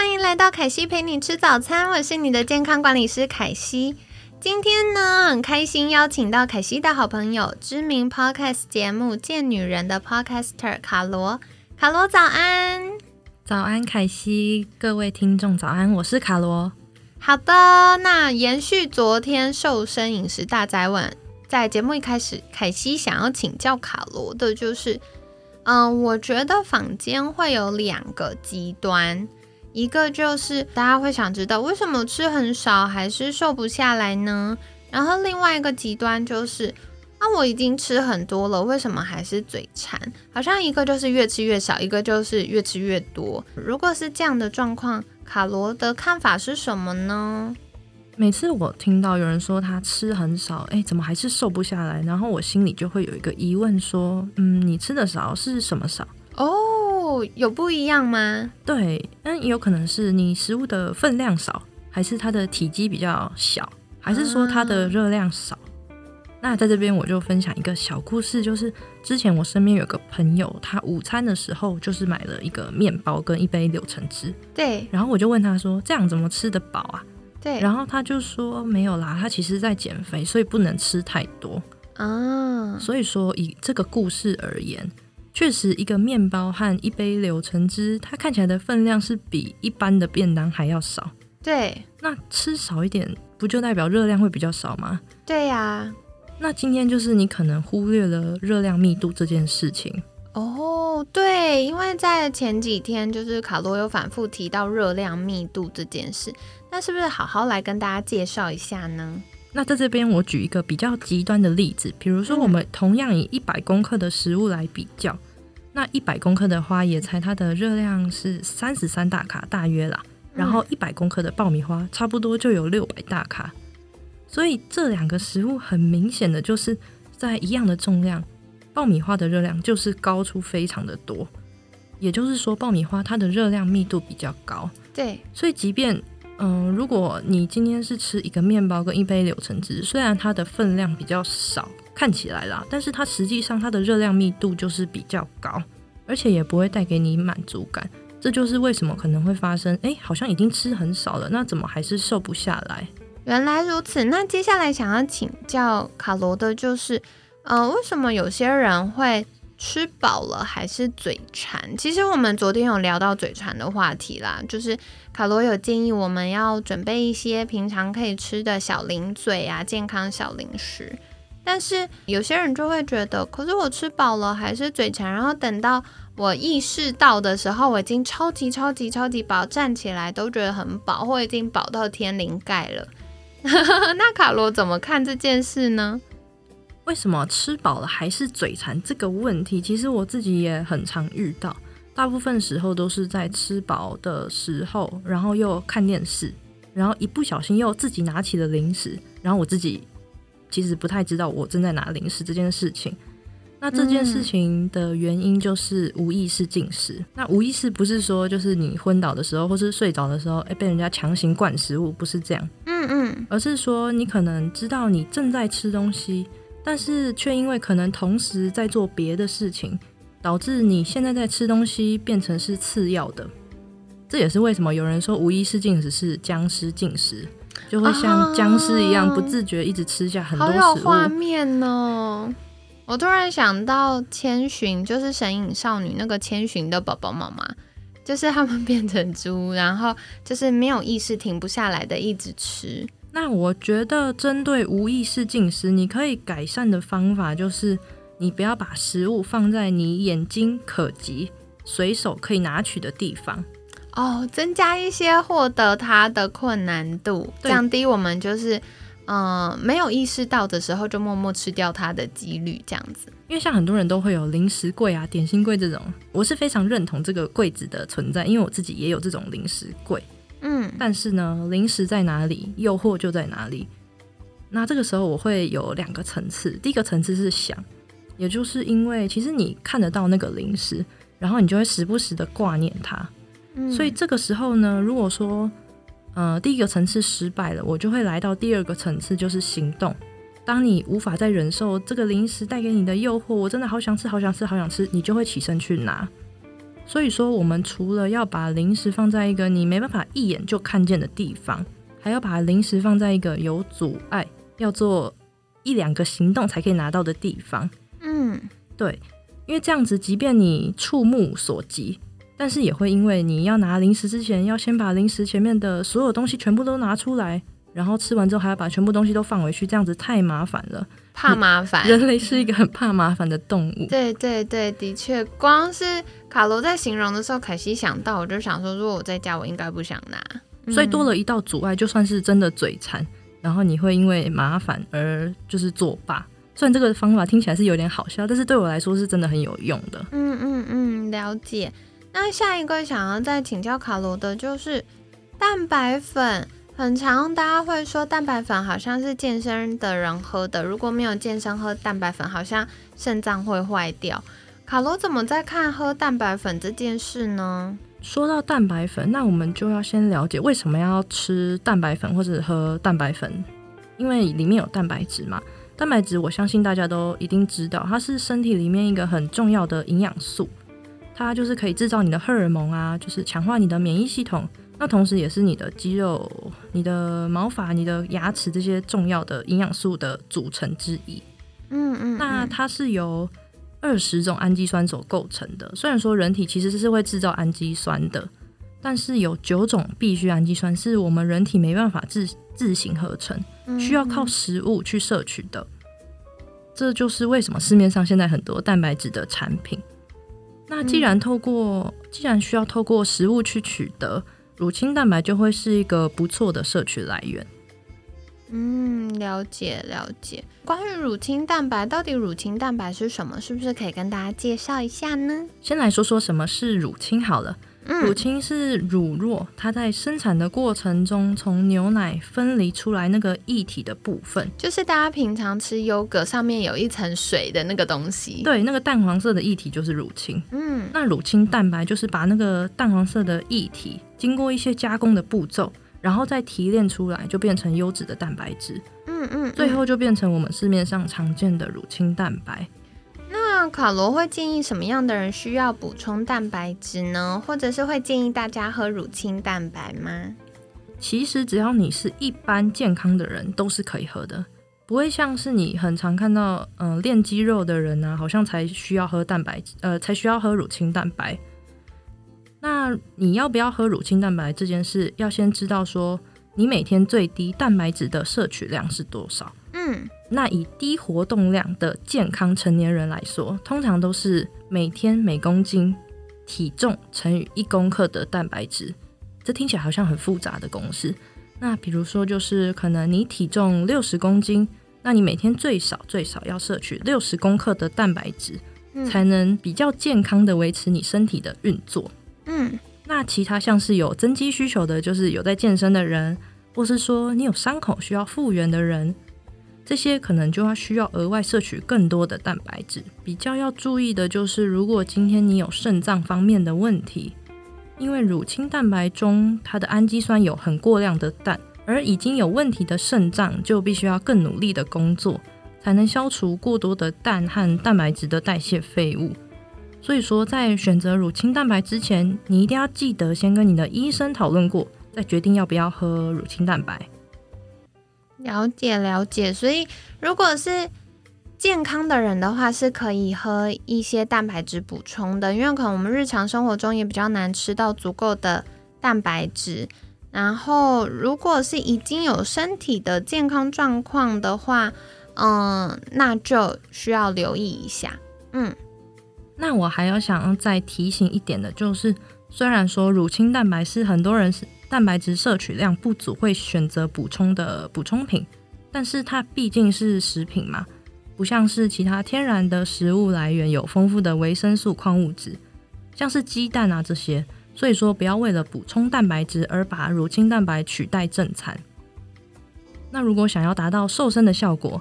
嗨，欢迎来到凯西陪你吃早餐，我是你的健康管理师凯西。今天呢，很开心邀请到凯西的好朋友，知名 Podcast 节目《贱女人》的 Podcaster 卡罗。卡罗早安，早安，凯西，各位听众早安，我是卡罗。好的，那延续昨天瘦身饮食大宅问，在节目一开始，凯西想要请教卡罗的就是，嗯，我觉得坊间会有两个极端。一个就是大家会想知道为什么吃很少还是瘦不下来呢？然后另外一个极端就是，啊，我已经吃很多了，为什么还是嘴馋？好像一个就是越吃越少，一个就是越吃越多。如果是这样的状况，卡罗的看法是什么呢？每次我听到有人说他吃很少，哎，怎么还是瘦不下来？然后我心里就会有一个疑问，说，嗯，你吃的少是什么少？哦。有不一样吗？对，但也有可能是你食物的分量少，还是它的体积比较小，还是说它的热量少？那在这边我就分享一个小故事，就是之前我身边有个朋友，他午餐的时候就是买了一个面包跟一杯柳橙汁。对，然后我就问他说：“这样怎么吃得饱啊？”对，然后他就说：“没有啦，他其实在减肥，所以不能吃太多啊。”所以说以这个故事而言。确实，一个面包和一杯柳橙汁，它看起来的分量是比一般的便当还要少。对，那吃少一点，不就代表热量会比较少吗？对呀。那今天就是你可能忽略了热量密度这件事情。哦，对，因为在前几天，就是卡罗有反复提到热量密度这件事，那是不是好好来跟大家介绍一下呢？那在这边，我举一个比较极端的例子，比如说我们同样以一百公克的食物来比较，那一百公克的花椰菜，它的热量是三十三大卡，大约啦。然后一百公克的爆米花，差不多就有六百大卡。所以这两个食物很明显的就是在一样的重量，爆米花的热量就是高出非常的多。也就是说，爆米花它的热量密度比较高。对，所以即便嗯，如果你今天是吃一个面包跟一杯柳橙汁，虽然它的分量比较少，看起来啦，但是它实际上它的热量密度就是比较高，而且也不会带给你满足感。这就是为什么可能会发生，哎，好像已经吃很少了，那怎么还是瘦不下来？原来如此。那接下来想要请教卡罗的就是，呃，为什么有些人会？吃饱了还是嘴馋？其实我们昨天有聊到嘴馋的话题啦，就是卡罗有建议我们要准备一些平常可以吃的小零嘴啊，健康小零食。但是有些人就会觉得，可是我吃饱了还是嘴馋，然后等到我意识到的时候，我已经超级超级超级饱，站起来都觉得很饱，或已经饱到天灵盖了。那卡罗怎么看这件事呢？为什么吃饱了还是嘴馋这个问题？其实我自己也很常遇到，大部分时候都是在吃饱的时候，然后又看电视，然后一不小心又自己拿起了零食，然后我自己其实不太知道我正在拿零食这件事情。那这件事情的原因就是无意识进食。那无意识不是说就是你昏倒的时候或是睡着的时候，哎，被人家强行灌食物，不是这样。嗯嗯，而是说你可能知道你正在吃东西。但是却因为可能同时在做别的事情，导致你现在在吃东西变成是次要的。这也是为什么有人说无意识进食是僵尸进食，就会像僵尸一样不自觉一直吃下很多食物。好有画面哦！我突然想到千寻，就是《神隐少女》那个千寻的宝宝妈妈，就是他们变成猪，然后就是没有意识、停不下来的一直吃。那我觉得，针对无意识进食，你可以改善的方法就是，你不要把食物放在你眼睛可及、随手可以拿取的地方。哦，增加一些获得它的困难度，降低我们就是，嗯，没有意识到的时候就默默吃掉它的几率，这样子。因为像很多人都会有零食柜啊、点心柜这种，我是非常认同这个柜子的存在，因为我自己也有这种零食柜。嗯，嗯，但是呢，零食在哪里，诱惑就在哪里。那这个时候我会有两个层次，第一个层次是想，也就是因为其实你看得到那个零食，然后你就会时不时的挂念它。所以这个时候呢，如果说呃第一个层次失败了，我就会来到第二个层次，就是行动。当你无法再忍受这个零食带给你的诱惑，我真的好想吃，好想吃，好想吃，你就会起身去拿。所以说，我们除了要把零食放在一个你没办法一眼就看见的地方，还要把零食放在一个有阻碍。要做一两个行动才可以拿到的地方，嗯，对，因为这样子，即便你触目所及，但是也会因为你要拿零食之前，要先把零食前面的所有东西全部都拿出来，然后吃完之后还要把全部东西都放回去，这样子太麻烦了，怕麻烦。人类是一个很怕麻烦的动物。对对对，的确，光是卡罗在形容的时候，凯西想到，我就想说，如果我在家，我应该不想拿。所以多了一道阻碍，就算是真的嘴馋。然后你会因为麻烦而就是作罢，虽然这个方法听起来是有点好笑，但是对我来说是真的很有用的。嗯嗯嗯，了解。那下一个想要再请教卡罗的就是蛋白粉，很常大家会说蛋白粉好像是健身的人喝的，如果没有健身喝蛋白粉，好像肾脏会坏掉。卡罗怎么在看喝蛋白粉这件事呢？说到蛋白粉，那我们就要先了解为什么要吃蛋白粉或者喝蛋白粉，因为里面有蛋白质嘛。蛋白质我相信大家都一定知道，它是身体里面一个很重要的营养素，它就是可以制造你的荷尔蒙啊，就是强化你的免疫系统，那同时也是你的肌肉、你的毛发、你的牙齿这些重要的营养素的组成之一。嗯嗯，那它是由。二十种氨基酸所构成的。虽然说人体其实是会制造氨基酸的，但是有九种必需氨基酸是我们人体没办法自自行合成，需要靠食物去摄取的。这就是为什么市面上现在很多蛋白质的产品。那既然透过，既然需要透过食物去取得，乳清蛋白就会是一个不错的摄取来源。嗯，了解了解。关于乳清蛋白，到底乳清蛋白是什么？是不是可以跟大家介绍一下呢？先来说说什么是乳清好了。乳清是乳酪，它在生产的过程中从牛奶分离出来那个液体的部分，就是大家平常吃优格上面有一层水的那个东西。对，那个淡黄色的液体就是乳清。嗯，那乳清蛋白就是把那个淡黄色的液体经过一些加工的步骤。然后再提炼出来，就变成优质的蛋白质。嗯嗯，最后就变成我们市面上常见的乳清蛋白。那卡罗会建议什么样的人需要补充蛋白质呢？或者是会建议大家喝乳清蛋白吗？其实只要你是一般健康的人，都是可以喝的，不会像是你很常看到，嗯，练肌肉的人呢，好像才需要喝蛋白质，呃，才需要喝乳清蛋白。那你要不要喝乳清蛋白这件事，要先知道说你每天最低蛋白质的摄取量是多少。嗯，那以低活动量的健康成年人来说，通常都是每天每公斤体重乘以一公克的蛋白质。这听起来好像很复杂的公式。那比如说，就是可能你体重六十公斤，那你每天最少最少要摄取六十公克的蛋白质，才能比较健康的维持你身体的运作。嗯，那其他像是有增肌需求的，就是有在健身的人，或是说你有伤口需要复原的人，这些可能就要需要额外摄取更多的蛋白质。比较要注意的就是，如果今天你有肾脏方面的问题，因为乳清蛋白中它的氨基酸有很过量的氮，而已经有问题的肾脏就必须要更努力的工作，才能消除过多的氮和蛋白质的代谢废物。所以说，在选择乳清蛋白之前，你一定要记得先跟你的医生讨论过，再决定要不要喝乳清蛋白。了解了解，所以如果是健康的人的话，是可以喝一些蛋白质补充的，因为可能我们日常生活中也比较难吃到足够的蛋白质。然后，如果是已经有身体的健康状况的话，嗯，那就需要留意一下，嗯。那我还要想再提醒一点的，就是虽然说乳清蛋白是很多人是蛋白质摄取量不足会选择补充的补充品，但是它毕竟是食品嘛，不像是其他天然的食物来源有丰富的维生素、矿物质，像是鸡蛋啊这些，所以说不要为了补充蛋白质而把乳清蛋白取代正餐。那如果想要达到瘦身的效果，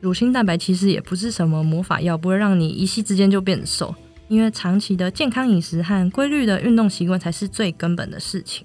乳清蛋白其实也不是什么魔法药，不会让你一夕之间就变瘦。因为长期的健康饮食和规律的运动习惯才是最根本的事情。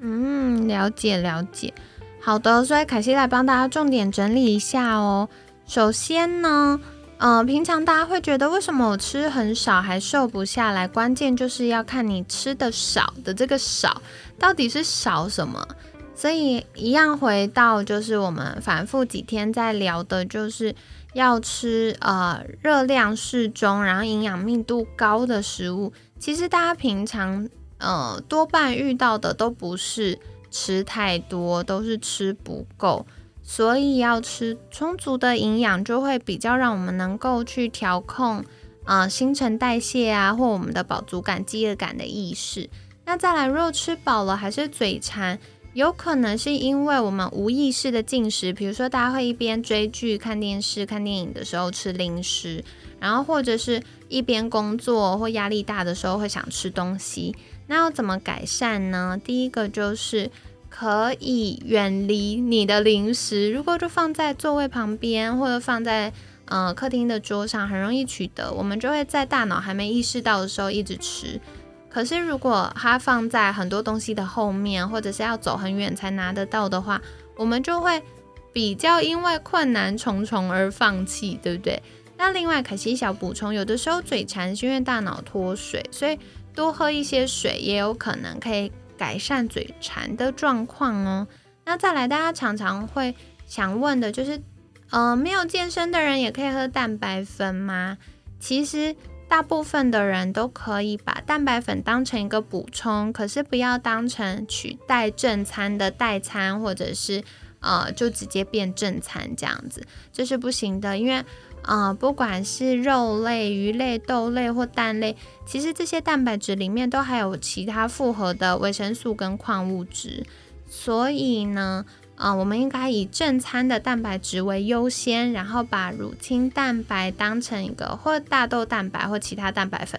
嗯，了解了解。好的，所以凯西来帮大家重点整理一下哦。首先呢，呃，平常大家会觉得为什么我吃很少还瘦不下来？关键就是要看你吃的少的这个少到底是少什么。所以一样回到就是我们反复几天在聊的，就是要吃呃热量适中，然后营养密度高的食物。其实大家平常呃多半遇到的都不是吃太多，都是吃不够。所以要吃充足的营养，就会比较让我们能够去调控啊新陈代谢啊，或我们的饱足感、饥饿感的意识。那再来，如果吃饱了还是嘴馋。有可能是因为我们无意识的进食，比如说大家会一边追剧、看电视、看电影的时候吃零食，然后或者是一边工作或压力大的时候会想吃东西。那要怎么改善呢？第一个就是可以远离你的零食，如果就放在座位旁边或者放在呃客厅的桌上，很容易取得，我们就会在大脑还没意识到的时候一直吃。可是，如果它放在很多东西的后面，或者是要走很远才拿得到的话，我们就会比较因为困难重重而放弃，对不对？那另外，可惜小补充，有的时候嘴馋是因为大脑脱水，所以多喝一些水也有可能可以改善嘴馋的状况哦。那再来，大家常常会想问的就是，呃，没有健身的人也可以喝蛋白粉吗？其实。大部分的人都可以把蛋白粉当成一个补充，可是不要当成取代正餐的代餐，或者是呃就直接变正餐这样子，这是不行的。因为呃不管是肉类、鱼类、豆类或蛋类，其实这些蛋白质里面都还有其他复合的维生素跟矿物质，所以呢。啊，我们应该以正餐的蛋白质为优先，然后把乳清蛋白当成一个，或大豆蛋白或其他蛋白粉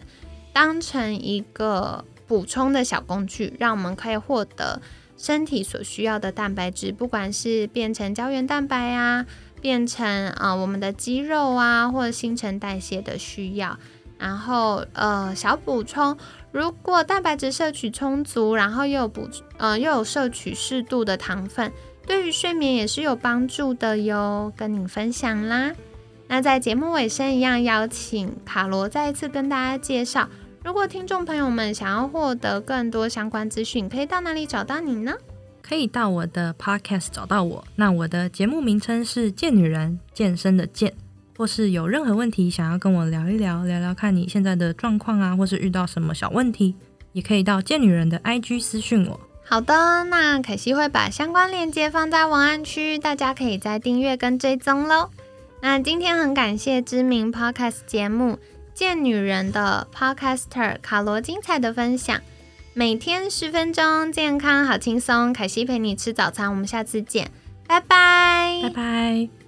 当成一个补充的小工具，让我们可以获得身体所需要的蛋白质，不管是变成胶原蛋白啊，变成啊我们的肌肉啊，或者新陈代谢的需要。然后呃小补充，如果蛋白质摄取充足，然后又有补呃又有摄取适度的糖分。对于睡眠也是有帮助的哟，跟你分享啦。那在节目尾声一样，邀请卡罗再一次跟大家介绍，如果听众朋友们想要获得更多相关资讯，可以到哪里找到你呢？可以到我的 podcast 找到我。那我的节目名称是“健女人”，健身的健。或是有任何问题想要跟我聊一聊，聊聊看你现在的状况啊，或是遇到什么小问题，也可以到健女人的 IG 私讯我。好的，那凯西会把相关链接放在文案区，大家可以再订阅跟追踪喽。那今天很感谢知名 podcast 节目《贱女人》的 podcaster 卡罗精彩的分享，每天十分钟，健康好轻松。凯西陪你吃早餐，我们下次见，拜拜，拜拜。